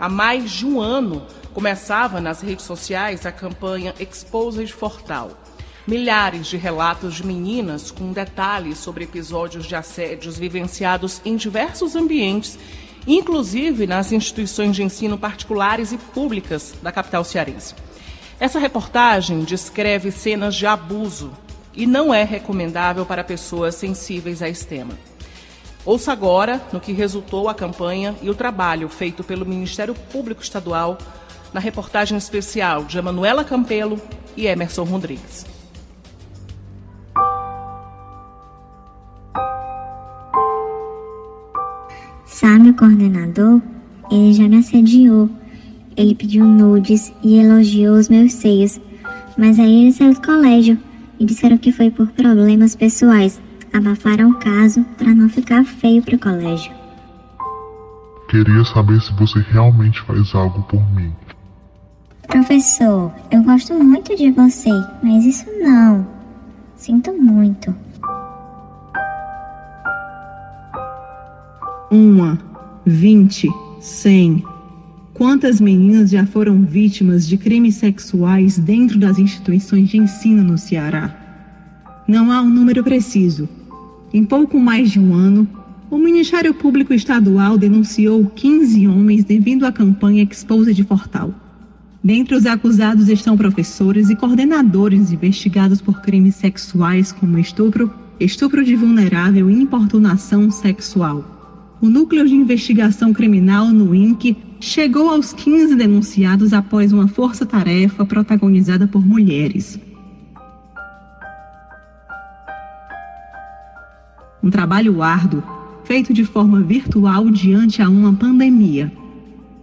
há mais de um ano, começava nas redes sociais a campanha Exposed Fortal. Milhares de relatos de meninas com detalhes sobre episódios de assédios vivenciados em diversos ambientes, inclusive nas instituições de ensino particulares e públicas da capital cearense. Essa reportagem descreve cenas de abuso e não é recomendável para pessoas sensíveis a esse tema. Ouça agora no que resultou a campanha e o trabalho feito pelo Ministério Público Estadual na reportagem especial de Emanuela Campelo e Emerson Rodrigues. Sabe o coordenador? Ele já me assediou. Ele pediu nudes e elogiou os meus seios. Mas aí ele saiu do colégio e disseram que foi por problemas pessoais. Abafaram o caso para não ficar feio pro colégio. Queria saber se você realmente faz algo por mim. Professor, eu gosto muito de você, mas isso não. Sinto muito. Uma, vinte, cem. Quantas meninas já foram vítimas de crimes sexuais dentro das instituições de ensino no Ceará? Não há um número preciso. Em pouco mais de um ano, o Ministério Público Estadual denunciou 15 homens devido à campanha Exposa de Fortal. Dentre os acusados estão professores e coordenadores investigados por crimes sexuais como estupro, estupro de vulnerável e importunação sexual. O Núcleo de Investigação Criminal no INC chegou aos 15 denunciados após uma força-tarefa protagonizada por mulheres. Um trabalho árduo, feito de forma virtual diante a uma pandemia.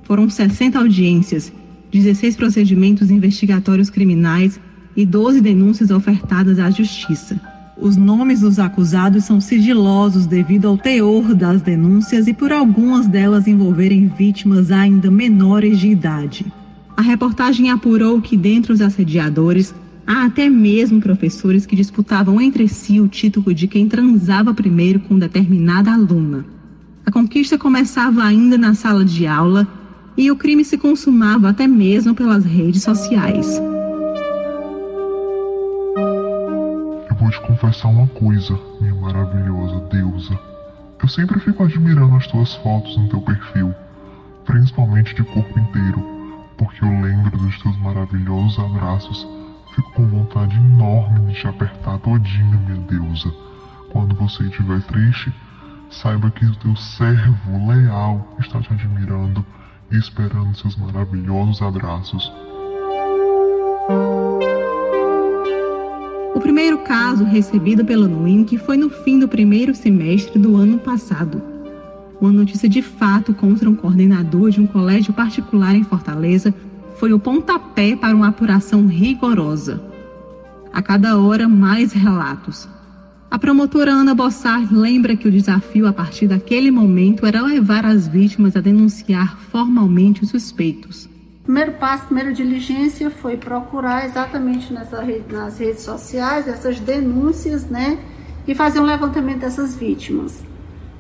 Foram 60 audiências, 16 procedimentos investigatórios criminais e 12 denúncias ofertadas à Justiça. Os nomes dos acusados são sigilosos devido ao teor das denúncias e por algumas delas envolverem vítimas ainda menores de idade. A reportagem apurou que, dentre os assediadores, há até mesmo professores que disputavam entre si o título de quem transava primeiro com determinada aluna. A conquista começava ainda na sala de aula e o crime se consumava até mesmo pelas redes sociais. vou te confessar uma coisa, minha maravilhosa deusa. Eu sempre fico admirando as tuas fotos no teu perfil, principalmente de corpo inteiro, porque eu lembro dos teus maravilhosos abraços. Fico com vontade enorme de te apertar todinho, minha deusa. Quando você estiver triste, saiba que o teu servo leal está te admirando e esperando seus maravilhosos abraços. O primeiro caso recebido pela NUINC foi no fim do primeiro semestre do ano passado. Uma notícia de fato contra um coordenador de um colégio particular em Fortaleza foi o pontapé para uma apuração rigorosa. A cada hora, mais relatos. A promotora Ana Bossart lembra que o desafio a partir daquele momento era levar as vítimas a denunciar formalmente os suspeitos primeiro passo, primeira diligência foi procurar exatamente nessa rede, nas redes sociais essas denúncias, né? E fazer um levantamento dessas vítimas.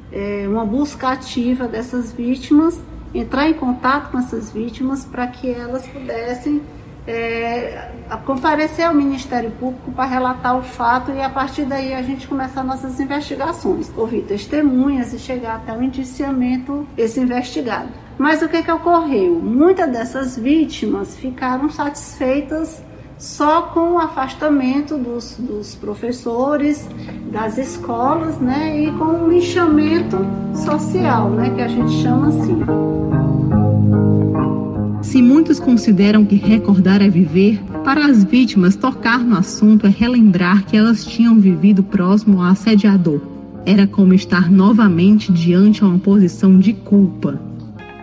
É, uma busca ativa dessas vítimas, entrar em contato com essas vítimas para que elas pudessem é, comparecer ao Ministério Público para relatar o fato e a partir daí a gente começar nossas investigações, ouvir testemunhas e chegar até o indiciamento esse investigado. Mas o que, que ocorreu? Muitas dessas vítimas ficaram satisfeitas só com o afastamento dos, dos professores, das escolas, né, e com o lixamento social, né, que a gente chama assim. Se muitos consideram que recordar é viver, para as vítimas tocar no assunto é relembrar que elas tinham vivido próximo ao assediador. Era como estar novamente diante de uma posição de culpa.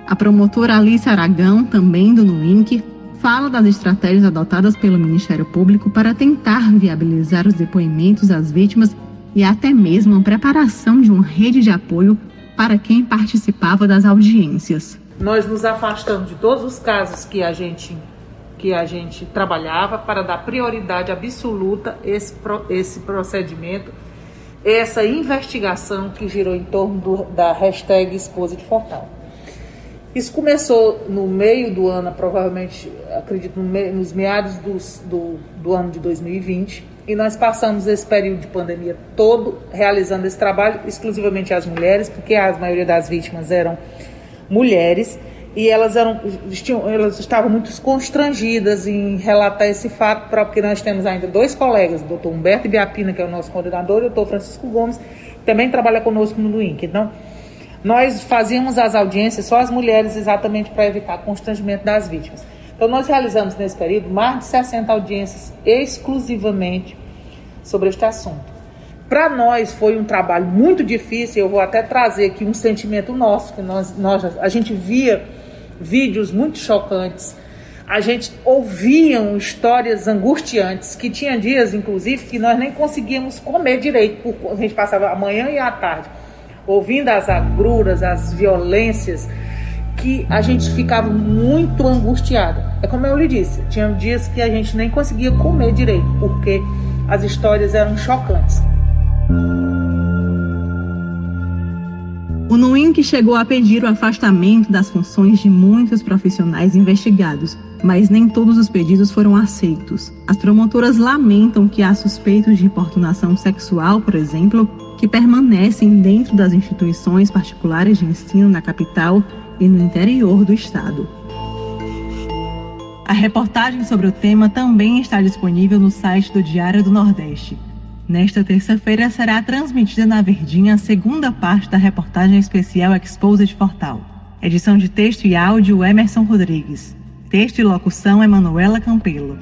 A promotora Alice Aragão, também do NUINC, fala das estratégias adotadas pelo Ministério Público para tentar viabilizar os depoimentos às vítimas e até mesmo a preparação de uma rede de apoio para quem participava das audiências. Nós nos afastamos de todos os casos que a gente que a gente trabalhava para dar prioridade absoluta esse, esse procedimento, essa investigação que girou em torno do, da hashtag Esposa de Fortal. Isso começou no meio do ano, provavelmente, acredito, no me, nos meados dos, do, do ano de 2020, e nós passamos esse período de pandemia todo realizando esse trabalho, exclusivamente as mulheres, porque a maioria das vítimas eram mulheres, e elas, eram, elas estavam muito constrangidas em relatar esse fato, porque nós temos ainda dois colegas, o doutor Humberto Biapina, que é o nosso coordenador, e o doutor Francisco Gomes, que também trabalha conosco no INC. Então, nós fazíamos as audiências só as mulheres exatamente para evitar constrangimento das vítimas. Então nós realizamos nesse período mais de 60 audiências exclusivamente sobre este assunto. Para nós foi um trabalho muito difícil, eu vou até trazer aqui um sentimento nosso, que nós, nós a gente via vídeos muito chocantes, a gente ouviam histórias angustiantes, que tinha dias, inclusive, que nós nem conseguíamos comer direito, a gente passava a manhã e a tarde ouvindo as agruras, as violências, que a gente ficava muito angustiada. É como eu lhe disse, tinha dias que a gente nem conseguia comer direito, porque as histórias eram chocantes. O NUINC chegou a pedir o afastamento das funções de muitos profissionais investigados, mas nem todos os pedidos foram aceitos. As promotoras lamentam que há suspeitos de importunação sexual, por exemplo, que permanecem dentro das instituições particulares de ensino na capital e no interior do estado. A reportagem sobre o tema também está disponível no site do Diário do Nordeste. Nesta terça-feira será transmitida na Verdinha a segunda parte da reportagem especial Exposed Portal. Edição de texto e áudio Emerson Rodrigues. Texto e locução Emanuela Campelo.